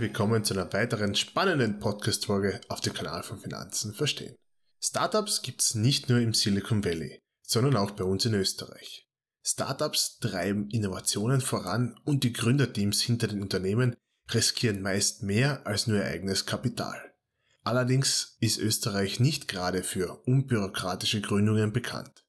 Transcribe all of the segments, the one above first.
herzlich willkommen zu einer weiteren spannenden Podcast-Folge auf dem Kanal von Finanzen verstehen. Startups gibt's nicht nur im Silicon Valley, sondern auch bei uns in Österreich. Startups treiben Innovationen voran und die Gründerteams hinter den Unternehmen riskieren meist mehr als nur ihr eigenes Kapital. Allerdings ist Österreich nicht gerade für unbürokratische Gründungen bekannt.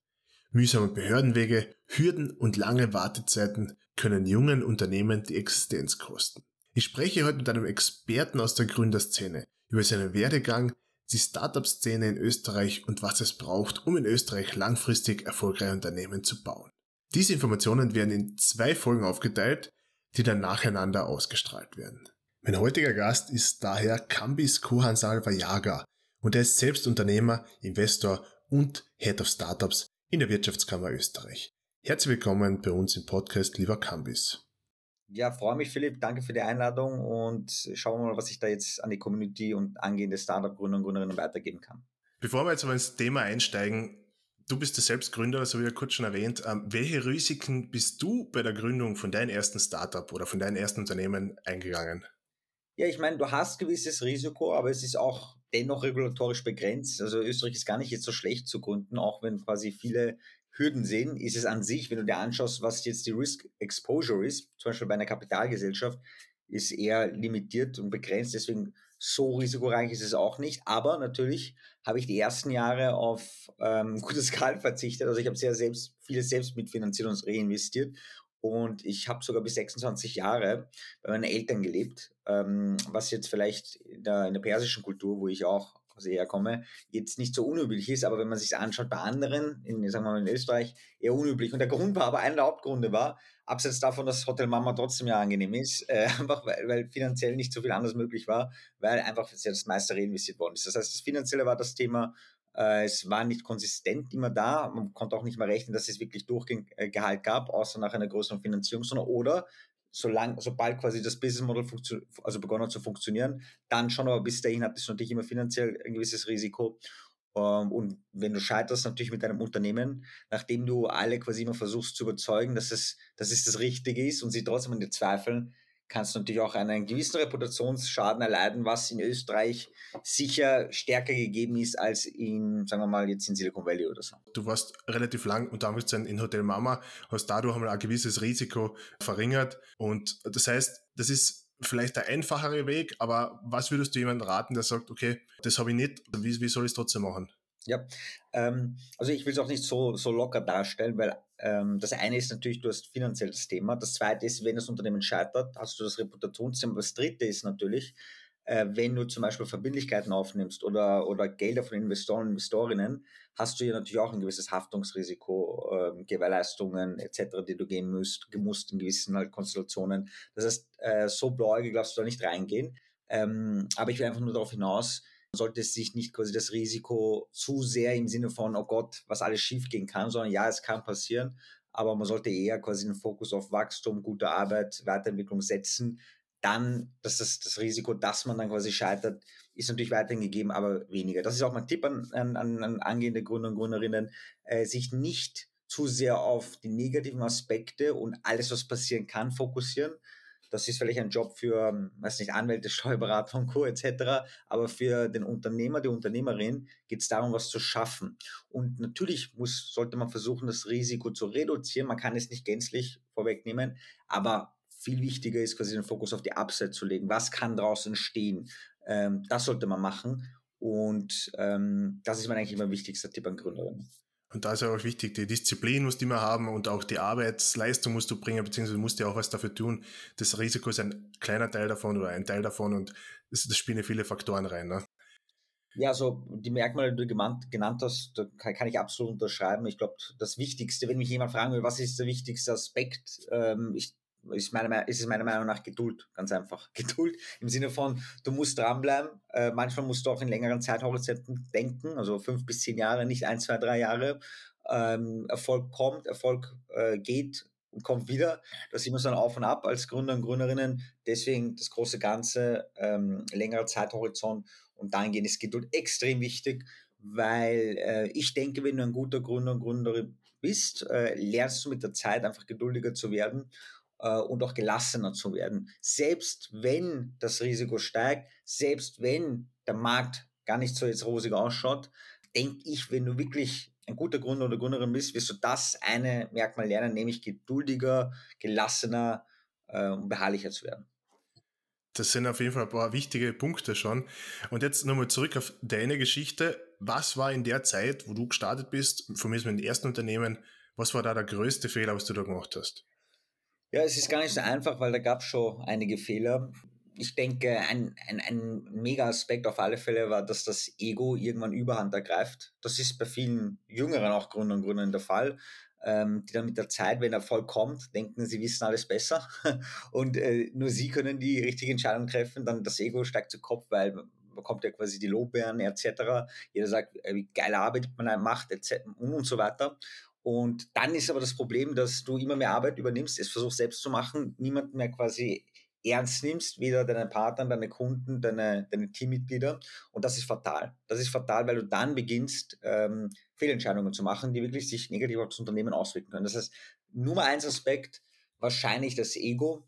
Mühsame Behördenwege, Hürden und lange Wartezeiten können jungen Unternehmen die Existenz kosten. Ich spreche heute mit einem Experten aus der Gründerszene über seinen Werdegang, die Startup-Szene in Österreich und was es braucht, um in Österreich langfristig erfolgreiche Unternehmen zu bauen. Diese Informationen werden in zwei Folgen aufgeteilt, die dann nacheinander ausgestrahlt werden. Mein heutiger Gast ist daher Kambis Kohansal Vajaga und er ist selbst Unternehmer, Investor und Head of Startups in der Wirtschaftskammer Österreich. Herzlich willkommen bei uns im Podcast, lieber Kambis. Ja, freue mich, Philipp. Danke für die Einladung und schauen wir mal, was ich da jetzt an die Community und angehende Startup-Gründer und Gründerinnen weitergeben kann. Bevor wir jetzt aber ins Thema einsteigen, du bist ja selbst Gründer, so wie ja kurz schon erwähnt. Ähm, welche Risiken bist du bei der Gründung von deinem ersten Startup oder von deinem ersten Unternehmen eingegangen? Ja, ich meine, du hast gewisses Risiko, aber es ist auch dennoch regulatorisch begrenzt. Also Österreich ist gar nicht jetzt so schlecht zu gründen, auch wenn quasi viele Hürden sehen, ist es an sich, wenn du dir anschaust, was jetzt die Risk Exposure ist, zum Beispiel bei einer Kapitalgesellschaft, ist eher limitiert und begrenzt. Deswegen so risikoreich ist es auch nicht. Aber natürlich habe ich die ersten Jahre auf ähm, gutes Gehalt verzichtet. Also ich habe sehr selbst vieles selbst mitfinanziert und reinvestiert. Und ich habe sogar bis 26 Jahre bei meinen Eltern gelebt, ähm, was jetzt vielleicht in der, in der persischen Kultur, wo ich auch aus herkomme, jetzt nicht so unüblich ist, aber wenn man sich anschaut bei anderen, in, sagen wir mal in Österreich, eher unüblich. Und der Grund war aber, einer der Hauptgründe war, abseits davon, dass Hotel Mama trotzdem ja angenehm ist, äh, einfach weil, weil finanziell nicht so viel anders möglich war, weil einfach das meiste reinvestiert worden ist. Das heißt, das Finanzielle war das Thema, äh, es war nicht konsistent immer da. Man konnte auch nicht mehr rechnen, dass es wirklich Durchgehalt äh, gab, außer nach einer größeren Finanzierung, sondern oder solang, sobald quasi das Business Model also begonnen hat zu funktionieren, dann schon, aber bis dahin hat es natürlich immer finanziell ein gewisses Risiko. Ähm, und wenn du scheiterst natürlich mit deinem Unternehmen, nachdem du alle quasi immer versuchst zu überzeugen, dass es, dass es das Richtige ist und sie trotzdem an dir zweifeln, kannst du natürlich auch einen gewissen Reputationsschaden erleiden, was in Österreich sicher stärker gegeben ist als in, sagen wir mal, jetzt in Silicon Valley oder so. Du warst relativ lang unter Anführungszeichen in Hotel Mama, hast dadurch einmal ein gewisses Risiko verringert und das heißt, das ist vielleicht der einfachere Weg, aber was würdest du jemandem raten, der sagt, okay, das habe ich nicht, wie, wie soll ich es trotzdem machen? Ja, ähm, also ich will es auch nicht so, so locker darstellen, weil das eine ist natürlich, du hast finanziell das Thema. Das zweite ist, wenn das Unternehmen scheitert, hast du das Reputationsthema. Das dritte ist natürlich, äh, wenn du zum Beispiel Verbindlichkeiten aufnimmst oder, oder Gelder von Investoren und Investorinnen, hast du ja natürlich auch ein gewisses Haftungsrisiko, äh, Gewährleistungen etc., die du gehen musst, gemusst in gewissen halt Konstellationen. Das heißt, äh, so blauäugig darfst du da nicht reingehen. Ähm, aber ich will einfach nur darauf hinaus, sollte sich nicht quasi das Risiko zu sehr im Sinne von, oh Gott, was alles schiefgehen kann, sondern ja, es kann passieren, aber man sollte eher quasi den Fokus auf Wachstum, gute Arbeit, Weiterentwicklung setzen. Dann, dass das, das Risiko, dass man dann quasi scheitert, ist natürlich weiterhin gegeben, aber weniger. Das ist auch mein Tipp an, an, an angehende Gründer und Gründerinnen, äh, sich nicht zu sehr auf die negativen Aspekte und alles, was passieren kann, fokussieren, das ist vielleicht ein Job für, ähm, weiß nicht, Anwälte, Steuerberater und Co. etc. Aber für den Unternehmer, die Unternehmerin geht es darum, was zu schaffen. Und natürlich muss, sollte man versuchen, das Risiko zu reduzieren. Man kann es nicht gänzlich vorwegnehmen, aber viel wichtiger ist quasi den Fokus auf die Upside zu legen. Was kann draußen stehen? Ähm, das sollte man machen. Und ähm, das ist mein eigentlich immer wichtigster Tipp an Gründerinnen. Und da ist ja auch wichtig, die Disziplin musst du immer haben und auch die Arbeitsleistung musst du bringen, beziehungsweise musst du auch was dafür tun. Das Risiko ist ein kleiner Teil davon oder ein Teil davon und das, das spielen viele Faktoren rein. Ne? Ja, also die Merkmale, die du genannt hast, da kann ich absolut unterschreiben. Ich glaube, das Wichtigste, wenn mich jemand fragen will, was ist der wichtigste Aspekt, ähm, ich ist, meine, ist es meiner Meinung nach Geduld, ganz einfach. Geduld im Sinne von, du musst dranbleiben. Äh, manchmal musst du auch in längeren Zeithorizonten denken, also fünf bis zehn Jahre, nicht ein, zwei, drei Jahre. Ähm, Erfolg kommt, Erfolg äh, geht und kommt wieder. Das sieht man dann auf und ab als Gründer und Gründerinnen. Deswegen das große Ganze, ähm, längerer Zeithorizont und dahingehend ist Geduld extrem wichtig, weil äh, ich denke, wenn du ein guter Gründer und Gründerin bist, äh, lernst du mit der Zeit einfach geduldiger zu werden äh, und auch gelassener zu werden. Selbst wenn das Risiko steigt, selbst wenn der Markt gar nicht so jetzt rosig ausschaut, denke ich, wenn du wirklich ein guter Gründer oder Gründerin bist, wirst du das eine Merkmal lernen, nämlich geduldiger, gelassener äh, und beharrlicher zu werden. Das sind auf jeden Fall ein paar wichtige Punkte schon. Und jetzt nochmal zurück auf deine Geschichte. Was war in der Zeit, wo du gestartet bist, von mir ist mein ersten Unternehmen, was war da der größte Fehler, was du da gemacht hast? Ja, es ist gar nicht so einfach, weil da gab es schon einige Fehler. Ich denke, ein, ein, ein mega Aspekt auf alle Fälle war, dass das Ego irgendwann Überhand ergreift. Das ist bei vielen jüngeren auch Gründern und Gründern der Fall ähm, die dann mit der Zeit, wenn Erfolg kommt, denken, sie wissen alles besser und äh, nur sie können die richtige Entscheidung treffen, dann das Ego steigt zu Kopf, weil man bekommt ja quasi die Lobbeeren etc. Jeder sagt, äh, wie geile Arbeit man macht etc. und so weiter. Und dann ist aber das Problem, dass du immer mehr Arbeit übernimmst, es versuchst selbst zu machen, niemand mehr quasi ernst nimmst, weder deine Partner, deine Kunden, deine, deine Teammitglieder. Und das ist fatal. Das ist fatal, weil du dann beginnst, ähm, Fehlentscheidungen zu machen, die wirklich sich negativ aufs Unternehmen auswirken können. Das heißt, Nummer eins Aspekt, wahrscheinlich das Ego.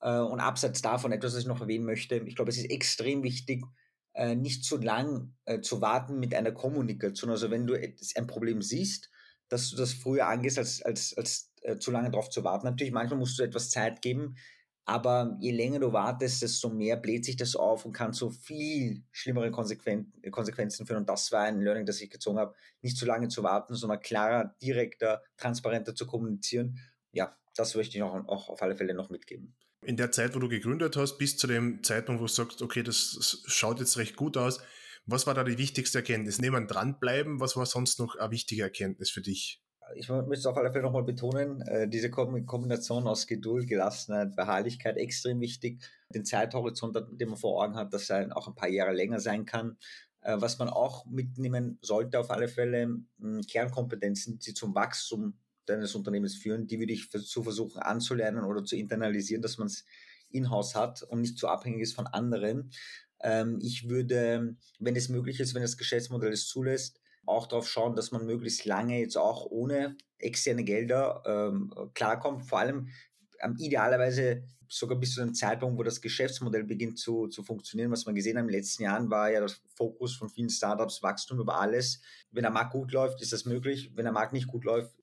Äh, und abseits davon etwas, was ich noch erwähnen möchte, ich glaube, es ist extrem wichtig, äh, nicht zu lang äh, zu warten mit einer Kommunikation. Also wenn du ein Problem siehst, dass du das früher angehst, als, als, als äh, zu lange darauf zu warten. Natürlich, manchmal musst du etwas Zeit geben, aber je länger du wartest, desto mehr bläht sich das auf und kann zu viel schlimmere Konsequen Konsequenzen führen. Und das war ein Learning, das ich gezogen habe, nicht zu lange zu warten, sondern klarer, direkter, transparenter zu kommunizieren. Ja, das möchte ich auch, auch auf alle Fälle noch mitgeben. In der Zeit, wo du gegründet hast, bis zu dem Zeitpunkt, wo du sagst, okay, das schaut jetzt recht gut aus, was war da die wichtigste Erkenntnis? Neben dranbleiben, was war sonst noch eine wichtige Erkenntnis für dich? ich möchte auf alle Fälle nochmal betonen, äh, diese Kombination aus Geduld, Gelassenheit, Beharrlichkeit extrem wichtig. Den Zeithorizont, den man vor Augen hat, dass er auch ein paar Jahre länger sein kann. Äh, was man auch mitnehmen sollte, auf alle Fälle, mh, Kernkompetenzen, die zum Wachstum deines Unternehmens führen, die würde ich zu versuchen anzulernen oder zu internalisieren, dass man es in-house hat und nicht zu abhängig ist von anderen. Ähm, ich würde, wenn es möglich ist, wenn das Geschäftsmodell es zulässt, auch darauf schauen, dass man möglichst lange jetzt auch ohne externe Gelder ähm, klarkommt. Vor allem ähm, idealerweise sogar bis zu einem Zeitpunkt, wo das Geschäftsmodell beginnt zu, zu funktionieren. Was man gesehen hat in den letzten Jahren, war ja das Fokus von vielen Startups, Wachstum über alles. Wenn der Markt gut läuft, ist das möglich. Wenn der Markt nicht gut läuft,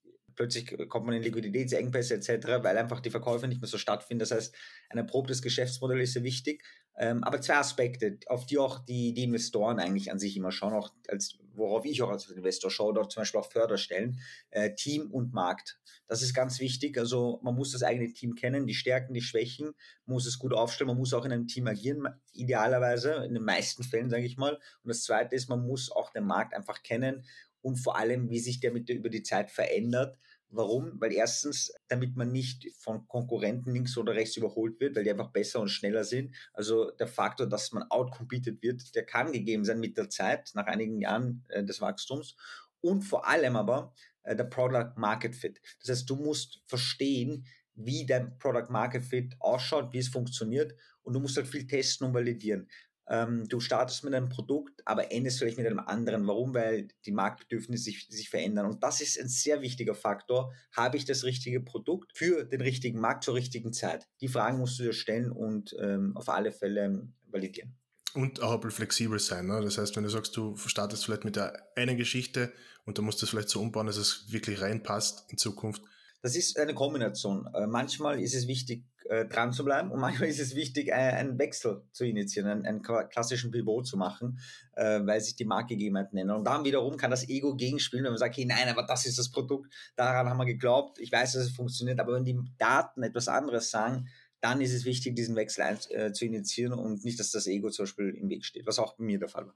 plötzlich kommt man in Liquiditätsengpässe etc., weil einfach die Verkäufe nicht mehr so stattfinden. Das heißt, ein erprobtes Geschäftsmodell ist sehr wichtig. Ähm, aber zwei Aspekte, auf die auch die, die Investoren eigentlich an sich immer schauen, auch als, worauf ich auch als Investor schaue, dort zum Beispiel auch Förderstellen, äh, Team und Markt. Das ist ganz wichtig. Also man muss das eigene Team kennen, die Stärken, die Schwächen, muss es gut aufstellen, man muss auch in einem Team agieren, idealerweise, in den meisten Fällen, sage ich mal. Und das Zweite ist, man muss auch den Markt einfach kennen und vor allem, wie sich der mit der, über die Zeit verändert Warum? Weil erstens, damit man nicht von Konkurrenten links oder rechts überholt wird, weil die einfach besser und schneller sind. Also der Faktor, dass man outcompeted wird, der kann gegeben sein mit der Zeit, nach einigen Jahren äh, des Wachstums. Und vor allem aber äh, der Product Market Fit. Das heißt, du musst verstehen, wie dein Product Market Fit ausschaut, wie es funktioniert und du musst halt viel testen und validieren. Ähm, du startest mit einem Produkt, aber endest vielleicht mit einem anderen. Warum? Weil die Marktbedürfnisse sich, sich verändern. Und das ist ein sehr wichtiger Faktor. Habe ich das richtige Produkt für den richtigen Markt zur richtigen Zeit? Die Fragen musst du dir stellen und ähm, auf alle Fälle validieren. Und auch ein bisschen flexibel sein. Ne? Das heißt, wenn du sagst, du startest vielleicht mit der einen Geschichte und dann musst du es vielleicht so umbauen, dass es wirklich reinpasst in Zukunft. Das ist eine Kombination. Äh, manchmal ist es wichtig, äh, dran zu bleiben. Und manchmal ist es wichtig, einen Wechsel zu initiieren, einen, einen klassischen Pivot zu machen, äh, weil sich die Marktgegebenheiten ändern. Und dann wiederum kann das Ego gegenspielen, wenn man sagt, hey, nein, aber das ist das Produkt, daran haben wir geglaubt, ich weiß, dass es funktioniert, aber wenn die Daten etwas anderes sagen, dann ist es wichtig, diesen Wechsel ein, äh, zu initiieren und nicht, dass das Ego zum Beispiel im Weg steht, was auch bei mir der Fall war.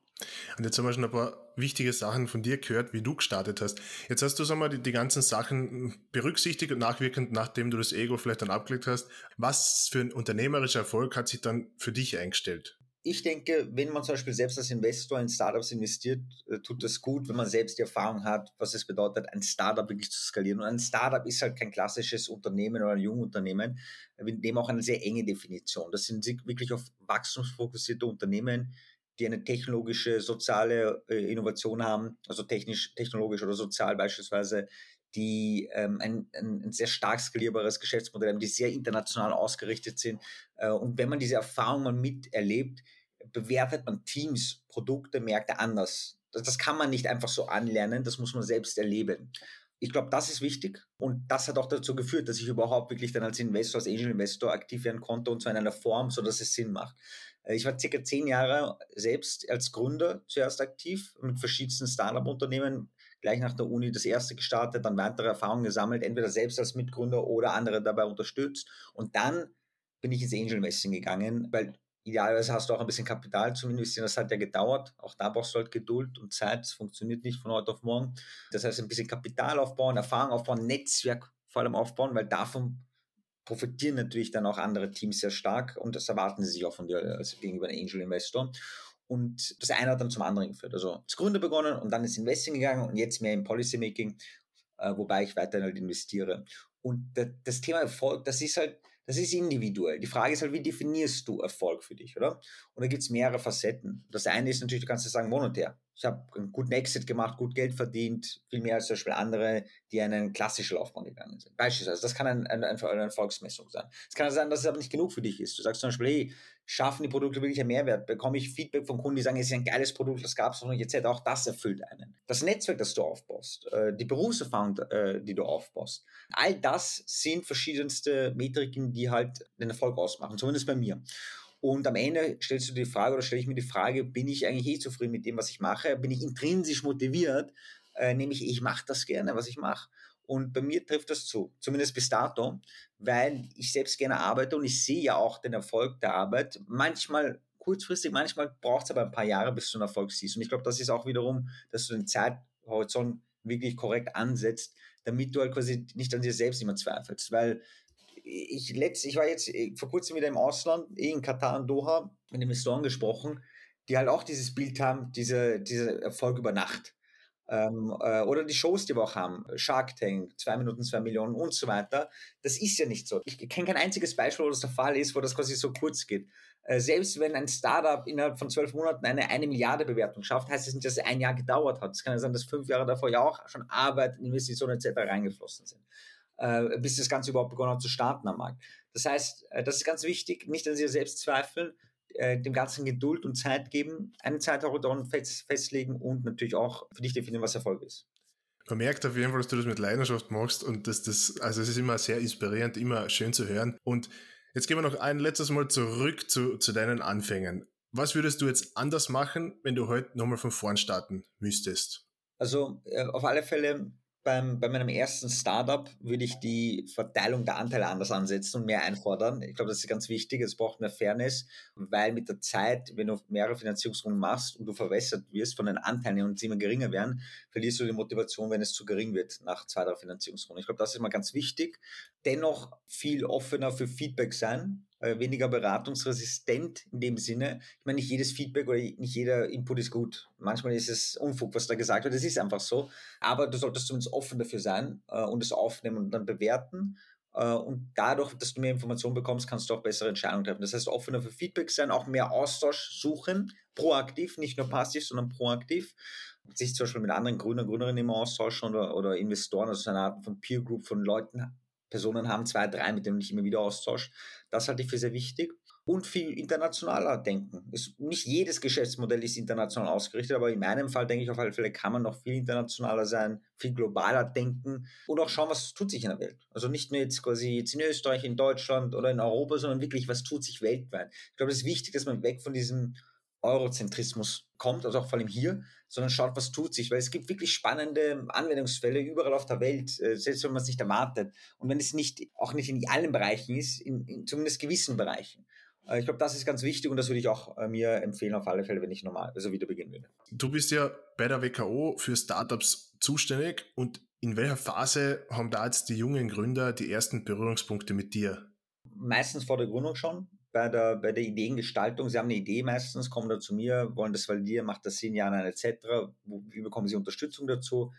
Und jetzt haben wir schon ein paar wichtige Sachen von dir gehört, wie du gestartet hast. Jetzt hast du, sag mal, die, die ganzen Sachen berücksichtigt und nachwirkend, nachdem du das Ego vielleicht dann abgelegt hast. Was für ein unternehmerischer Erfolg hat sich dann für dich eingestellt? Ich denke, wenn man zum Beispiel selbst als Investor in Startups investiert, äh, tut das gut, wenn man selbst die Erfahrung hat, was es bedeutet, ein Startup wirklich zu skalieren. Und ein Startup ist halt kein klassisches Unternehmen oder ein Jungunternehmen. Wir nehmen auch eine sehr enge Definition. Das sind wirklich auf wachstumsfokussierte Unternehmen, die eine technologische, soziale äh, Innovation haben, also technisch, technologisch oder sozial beispielsweise, die ähm, ein, ein, ein, sehr stark skalierbares Geschäftsmodell haben, die sehr international ausgerichtet sind. Äh, und wenn man diese Erfahrungen miterlebt, bewertet man Teams, Produkte, Märkte anders. Das, das kann man nicht einfach so anlernen, das muss man selbst erleben. Ich glaube, das ist wichtig und das hat auch dazu geführt, dass ich überhaupt wirklich dann als Investor, als Angel Investor aktiv werden konnte und zwar in einer Form, so dass es Sinn macht. Äh, ich war circa zehn Jahre selbst als Gründer zuerst aktiv mit verschiedensten Startup-Unternehmen, gleich nach der Uni das erste gestartet, dann weitere Erfahrungen gesammelt, entweder selbst als Mitgründer oder andere dabei unterstützt. Und dann bin ich ins Angel Investing gegangen, weil idealerweise hast du auch ein bisschen Kapital zum Investieren. Das hat ja gedauert. Auch da brauchst du halt Geduld und Zeit. Das funktioniert nicht von heute auf morgen. Das heißt, ein bisschen Kapital aufbauen, Erfahrung aufbauen, Netzwerk vor allem aufbauen, weil davon profitieren natürlich dann auch andere Teams sehr stark und das erwarten sie sich auch von dir als gegenüber einem Angel Investor. Und das eine hat dann zum anderen geführt. Also als Gründer begonnen und dann ins Investing gegangen und jetzt mehr im Policy Making, äh, wobei ich weiterhin halt investiere. Und das Thema Erfolg, das ist halt, das ist individuell. Die Frage ist halt, wie definierst du Erfolg für dich, oder? Und da gibt es mehrere Facetten. Das eine ist natürlich, du kannst ja sagen, monetär. Ich habe einen guten Exit gemacht, gut Geld verdient, viel mehr als zum Beispiel andere, die einen klassischen Laufbahn gegangen sind. Beispielsweise, das kann ein, ein, ein, eine Erfolgsmessung sein. Es kann sein, dass es aber nicht genug für dich ist. Du sagst zum Beispiel, hey, schaffen die Produkte wirklich einen Mehrwert? Bekomme ich Feedback von Kunden, die sagen, es ist ein geiles Produkt, das gab es noch nicht, etc. Auch das erfüllt einen. Das Netzwerk, das du aufbaust, äh, die Berufserfahrung, äh, die du aufbaust, all das sind verschiedenste Metriken, die halt den Erfolg ausmachen, zumindest bei mir. Und am Ende stellst du die Frage oder stelle ich mir die Frage, bin ich eigentlich eh zufrieden mit dem, was ich mache? Bin ich intrinsisch motiviert? Äh, nämlich, ich mache das gerne, was ich mache. Und bei mir trifft das zu, zumindest bis dato, weil ich selbst gerne arbeite und ich sehe ja auch den Erfolg der Arbeit. Manchmal kurzfristig, manchmal braucht es aber ein paar Jahre, bis du einen Erfolg siehst. Und ich glaube, das ist auch wiederum, dass du den Zeithorizont wirklich korrekt ansetzt, damit du halt quasi nicht an dir selbst immer zweifelst. Weil ich letzt, ich war jetzt äh, vor kurzem wieder im Ausland, eh in Katar und Doha, mit Investoren gesprochen, die halt auch dieses Bild haben, diese, dieser Erfolg über Nacht. Ähm, äh, oder die Shows, die wir auch haben, Shark Tank, zwei Minuten, zwei Millionen und so weiter. Das ist ja nicht so. Ich kenne kein einziges Beispiel, wo das der Fall ist, wo das quasi so kurz geht. Äh, selbst wenn ein Startup innerhalb von zwölf Monaten eine eine Milliarde Bewertung schafft, heißt das nicht, dass es ein Jahr gedauert hat. Es kann ja sein, dass fünf Jahre davor ja auch schon Arbeit, Investitionen etc. reingeflossen sind, äh, bis das Ganze überhaupt begonnen hat zu starten am Markt. Das heißt, äh, das ist ganz wichtig, nicht an sich selbst zweifeln, äh, dem Ganzen Geduld und Zeit geben, einen Zeithorizont fest, festlegen und natürlich auch für dich definieren, was Erfolg ist. Man merkt auf jeden Fall, dass du das mit Leidenschaft machst und dass das, also es ist immer sehr inspirierend, immer schön zu hören. Und jetzt gehen wir noch ein letztes Mal zurück zu, zu deinen Anfängen. Was würdest du jetzt anders machen, wenn du heute nochmal von vorn starten müsstest? Also äh, auf alle Fälle beim, bei meinem ersten Startup würde ich die Verteilung der Anteile anders ansetzen und mehr einfordern. Ich glaube, das ist ganz wichtig. Es braucht mehr Fairness, weil mit der Zeit, wenn du mehrere Finanzierungsrunden machst und du verwässert wirst von den Anteilen und sie immer geringer werden, verlierst du die Motivation, wenn es zu gering wird nach zwei, drei Finanzierungsrunden. Ich glaube, das ist mal ganz wichtig. Dennoch viel offener für Feedback sein äh, weniger beratungsresistent in dem Sinne. Ich meine, nicht jedes Feedback oder nicht jeder Input ist gut. Manchmal ist es Unfug, was da gesagt wird. Das ist einfach so. Aber du solltest zumindest offen dafür sein äh, und es aufnehmen und dann bewerten. Äh, und dadurch, dass du mehr Informationen bekommst, kannst du auch bessere Entscheidungen treffen. Das heißt, offener für Feedback sein, auch mehr Austausch suchen, proaktiv, nicht nur passiv, sondern proaktiv sich zum Beispiel mit anderen Gründern, Gründerinnen immer austauschen oder, oder Investoren, also eine Art von Peer Group von Leuten Personen haben, zwei, drei, mit denen ich immer wieder austausche. Das halte ich für sehr wichtig. Und viel internationaler denken. Es, nicht jedes Geschäftsmodell ist international ausgerichtet, aber in meinem Fall denke ich auf alle Fälle, kann man noch viel internationaler sein, viel globaler denken und auch schauen, was tut sich in der Welt. Also nicht nur jetzt quasi jetzt in Österreich, in Deutschland oder in Europa, sondern wirklich, was tut sich weltweit. Ich glaube, es ist wichtig, dass man weg von diesem Eurozentrismus kommt, also auch vor allem hier, sondern schaut, was tut sich, weil es gibt wirklich spannende Anwendungsfälle überall auf der Welt, äh, selbst wenn man es nicht erwartet. Und wenn es nicht, auch nicht in allen Bereichen ist, in, in zumindest gewissen Bereichen. Äh, ich glaube, das ist ganz wichtig und das würde ich auch äh, mir empfehlen, auf alle Fälle, wenn ich normal, also wieder beginnen würde. Du bist ja bei der WKO für Startups zuständig und in welcher Phase haben da jetzt die jungen Gründer die ersten Berührungspunkte mit dir? Meistens vor der Gründung schon bei der, bei der Ideengestaltung. Sie haben eine Idee meistens, kommen da zu mir, wollen das validieren, macht das Sinn, ja, nein, etc. Wie bekommen sie Unterstützung dazu?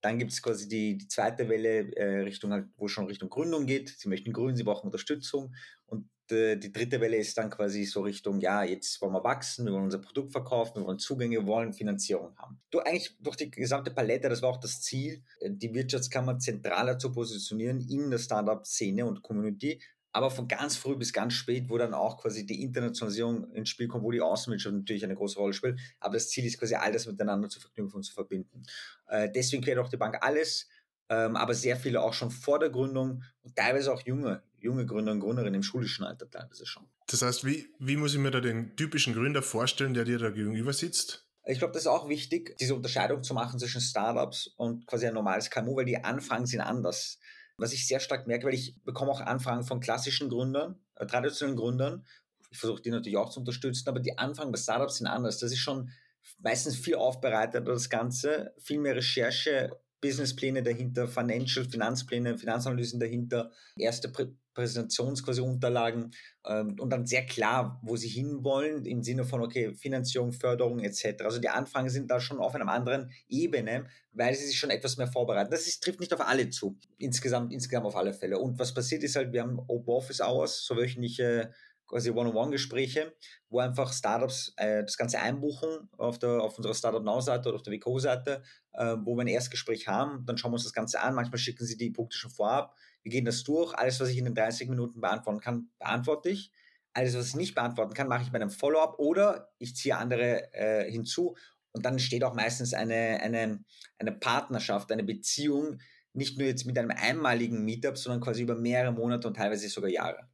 Dann gibt es quasi die, die zweite Welle äh, Richtung halt, wo schon Richtung Gründung geht. Sie möchten gründen, sie brauchen Unterstützung. Und die, die dritte Welle ist dann quasi so Richtung, ja, jetzt wollen wir wachsen, wir wollen unser Produkt verkaufen, wir wollen Zugänge, wir wollen Finanzierung haben. Du eigentlich durch die gesamte Palette, das war auch das Ziel, die Wirtschaftskammer zentraler zu positionieren in der Startup-Szene und Community, aber von ganz früh bis ganz spät, wo dann auch quasi die Internationalisierung ins Spiel kommt, wo die Außenwirtschaft natürlich eine große Rolle spielt. Aber das Ziel ist quasi alles miteinander zu verknüpfen und zu verbinden. Äh, deswegen quert auch die Bank alles, ähm, aber sehr viele auch schon vor der Gründung und teilweise auch junge, junge Gründer und Gründerinnen im schulischen Alter teilweise schon. Das heißt, wie, wie muss ich mir da den typischen Gründer vorstellen, der dir da gegenüber sitzt? Ich glaube, das ist auch wichtig, diese Unterscheidung zu machen zwischen Startups und quasi ein normales KMU, weil die Anfragen sind anders was ich sehr stark merke, weil ich bekomme auch Anfragen von klassischen Gründern, äh, traditionellen Gründern. Ich versuche die natürlich auch zu unterstützen, aber die Anfragen bei Startups sind anders. Das ist schon meistens viel aufbereitet, das Ganze, viel mehr Recherche, Businesspläne dahinter, Financial, Finanzpläne, Finanzanalysen dahinter, erste Präsentations Unterlagen ähm, und dann sehr klar, wo sie hinwollen, im Sinne von, okay, Finanzierung, Förderung etc. Also die Anfragen sind da schon auf einer anderen Ebene, weil sie sich schon etwas mehr vorbereiten. Das ist, trifft nicht auf alle zu, insgesamt, insgesamt auf alle Fälle. Und was passiert ist halt, wir haben Open Office Hours, so wöchentliche quasi One-on-One-Gespräche, wo einfach Startups äh, das Ganze einbuchen auf, der, auf unserer Startup Now-Seite oder auf der Vico-Seite, äh, wo wir ein Erstgespräch haben. Dann schauen wir uns das Ganze an. Manchmal schicken sie die Punkte schon vorab. Wir gehen das durch. Alles, was ich in den 30 Minuten beantworten kann, beantworte ich. Alles, was ich nicht beantworten kann, mache ich bei einem Follow-up oder ich ziehe andere äh, hinzu. Und dann entsteht auch meistens eine, eine, eine Partnerschaft, eine Beziehung, nicht nur jetzt mit einem einmaligen Meetup, sondern quasi über mehrere Monate und teilweise sogar Jahre.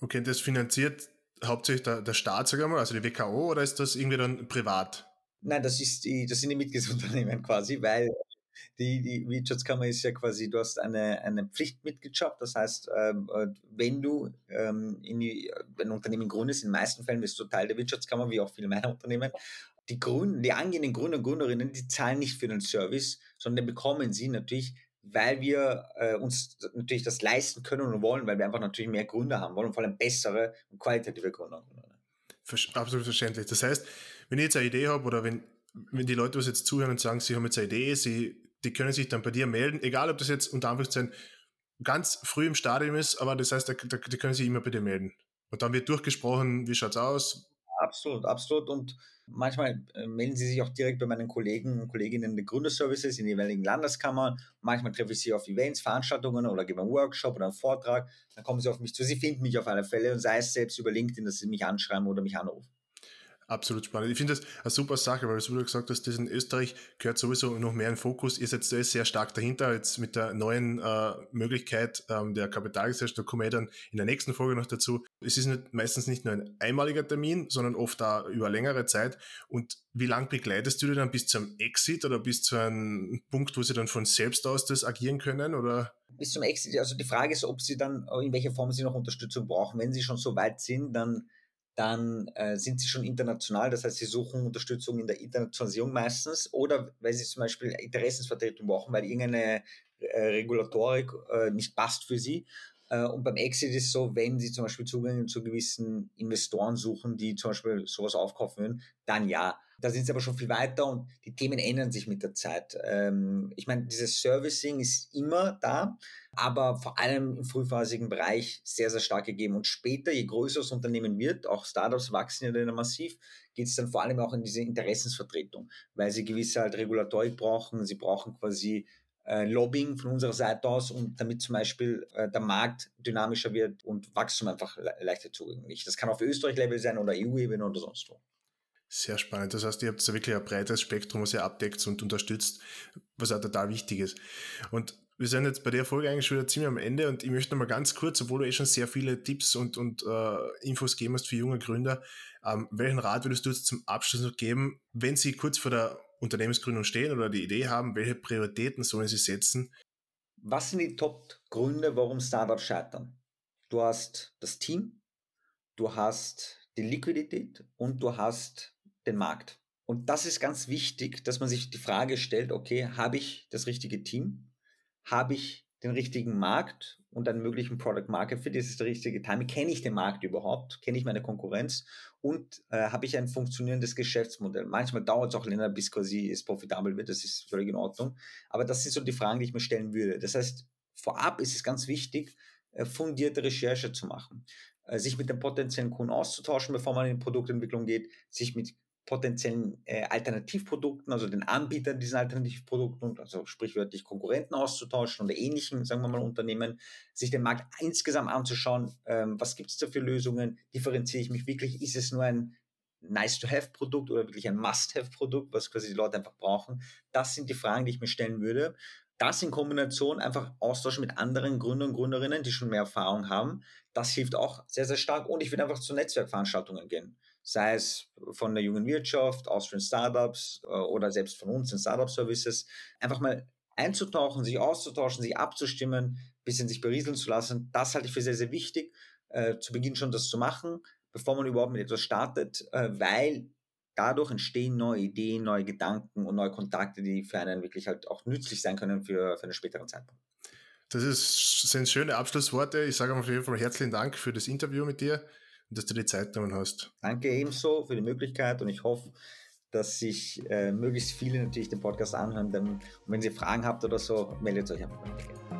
Okay, das finanziert hauptsächlich der, der Staat, sagen wir mal, also die WKO, oder ist das irgendwie dann privat? Nein, das, ist die, das sind die Mitgliedsunternehmen quasi, weil die, die Wirtschaftskammer ist ja quasi, du hast eine, eine Pflichtmitgliedschaft, das heißt, ähm, äh, wenn du ähm, in die, ein Unternehmen gründest, in den meisten Fällen bist du Teil der Wirtschaftskammer, wie auch viele meiner Unternehmen, die Gründen, die angehenden Gründer und Gründerinnen, die zahlen nicht für den Service, sondern bekommen sie natürlich weil wir äh, uns natürlich das leisten können und wollen, weil wir einfach natürlich mehr Gründer haben wollen und vor allem bessere und qualitative Gründer. Absolut verständlich. Das heißt, wenn ich jetzt eine Idee habe oder wenn, wenn die Leute was jetzt zuhören und sagen, sie haben jetzt eine Idee, sie, die können sich dann bei dir melden, egal ob das jetzt unter Anführungszeichen ganz früh im Stadium ist, aber das heißt, die können sich immer bei dir melden. Und dann wird durchgesprochen, wie schaut es aus, Absolut, absolut. Und manchmal äh, melden sie sich auch direkt bei meinen Kollegen und Kolleginnen der Gründerservices in den jeweiligen Landeskammern. Manchmal treffe ich sie auf Events, Veranstaltungen oder gebe einen Workshop oder einen Vortrag. Dann kommen sie auf mich zu. Sie finden mich auf alle Fälle und sei es selbst über LinkedIn, dass sie mich anschreiben oder mich anrufen. Absolut spannend. Ich finde das eine super Sache, weil du gesagt hast, das in Österreich gehört sowieso noch mehr in Fokus. Ihr seid sehr stark dahinter, jetzt mit der neuen äh, Möglichkeit ähm, der Kapitalgesellschaft, da kommen wir dann in der nächsten Folge noch dazu. Es ist nicht, meistens nicht nur ein einmaliger Termin, sondern oft da über längere Zeit. Und wie lang begleitest du dir dann bis zum Exit oder bis zu einem Punkt, wo sie dann von selbst aus das agieren können? Oder? Bis zum Exit, also die Frage ist, ob sie dann, in welcher Form sie noch Unterstützung brauchen. Wenn sie schon so weit sind, dann dann äh, sind sie schon international, das heißt, sie suchen Unterstützung in der Internationalisierung meistens oder weil sie zum Beispiel Interessensvertretung brauchen, weil irgendeine äh, Regulatorik äh, nicht passt für sie. Äh, und beim Exit ist es so, wenn sie zum Beispiel Zugänge zu gewissen Investoren suchen, die zum Beispiel sowas aufkaufen würden, dann ja. Da sind sie aber schon viel weiter und die Themen ändern sich mit der Zeit. Ähm, ich meine, dieses Servicing ist immer da, aber vor allem im frühphasigen Bereich sehr, sehr stark gegeben. Und später, je größer das Unternehmen wird, auch Startups wachsen ja dann massiv, geht es dann vor allem auch in diese Interessensvertretung, weil sie gewisse halt Regulatorik brauchen, sie brauchen quasi äh, Lobbying von unserer Seite aus und damit zum Beispiel äh, der Markt dynamischer wird und Wachstum einfach le leichter zugänglich. Das kann auf Österreich-Level sein oder EU-Ebene oder sonst wo. Sehr spannend. Das heißt, ihr habt so wirklich ein breites Spektrum, was ihr abdeckt und unterstützt, was auch total wichtig ist. Und wir sind jetzt bei der Folge eigentlich schon wieder ziemlich am Ende und ich möchte noch mal ganz kurz, obwohl du eh schon sehr viele Tipps und, und äh, Infos gegeben hast für junge Gründer, ähm, welchen Rat würdest du jetzt zum Abschluss noch geben, wenn sie kurz vor der Unternehmensgründung stehen oder die Idee haben, welche Prioritäten sollen sie setzen? Was sind die Top-Gründe, warum Startups scheitern? Du hast das Team, du hast die Liquidität und du hast den Markt. Und das ist ganz wichtig, dass man sich die Frage stellt, okay, habe ich das richtige Team? Habe ich den richtigen Markt und einen möglichen Product Market Fit? Ist es der richtige Timing? Kenne ich den Markt überhaupt? Kenne ich meine Konkurrenz? Und äh, habe ich ein funktionierendes Geschäftsmodell? Manchmal dauert es auch länger, bis quasi es profitabel wird. Das ist völlig in Ordnung. Aber das sind so die Fragen, die ich mir stellen würde. Das heißt, vorab ist es ganz wichtig, äh, fundierte Recherche zu machen. äh, sich mit den potenziellen Kunden auszutauschen, bevor man in die Produktentwicklung geht, sich mit potenziellen äh, Alternativprodukten, also den Anbietern dieser Alternativprodukten, also sprichwörtlich Konkurrenten auszutauschen oder ähnlichen, sagen wir mal, Unternehmen, sich den Markt insgesamt anzuschauen, ähm, was gibt es da für Lösungen, differenziere ich mich wirklich, ist es nur ein Nice-to-have-Produkt oder wirklich ein Must-have-Produkt, was quasi die Leute einfach brauchen. Das sind die Fragen, die ich mir stellen würde. Das in Kombination einfach austauschen mit anderen Gründern und Gründerinnen, die schon mehr Erfahrung haben, das hilft auch sehr, sehr stark. Und ich würde einfach zu Netzwerkveranstaltungen gehen. Sei es von der jungen Wirtschaft, Austrian Startups äh, oder selbst von uns in Startup Services. Einfach mal einzutauchen, sich auszutauschen, sich abzustimmen, ein bisschen sich berieseln zu lassen. Das halte ich für sehr, sehr wichtig, äh, zu Beginn schon das zu machen, bevor man überhaupt mit etwas startet, äh, weil dadurch entstehen neue Ideen, neue Gedanken und neue Kontakte, die für einen wirklich halt auch nützlich sein können für, für einen späteren Zeitpunkt. Das ist, sind schöne Abschlussworte. Ich sage auf jeden Fall herzlichen Dank für das Interview mit dir dass du die Zeit genommen hast. Danke ebenso für die Möglichkeit und ich hoffe, dass sich äh, möglichst viele natürlich den Podcast anhören. Denn, und wenn Sie Fragen habt oder so, meldet euch einfach.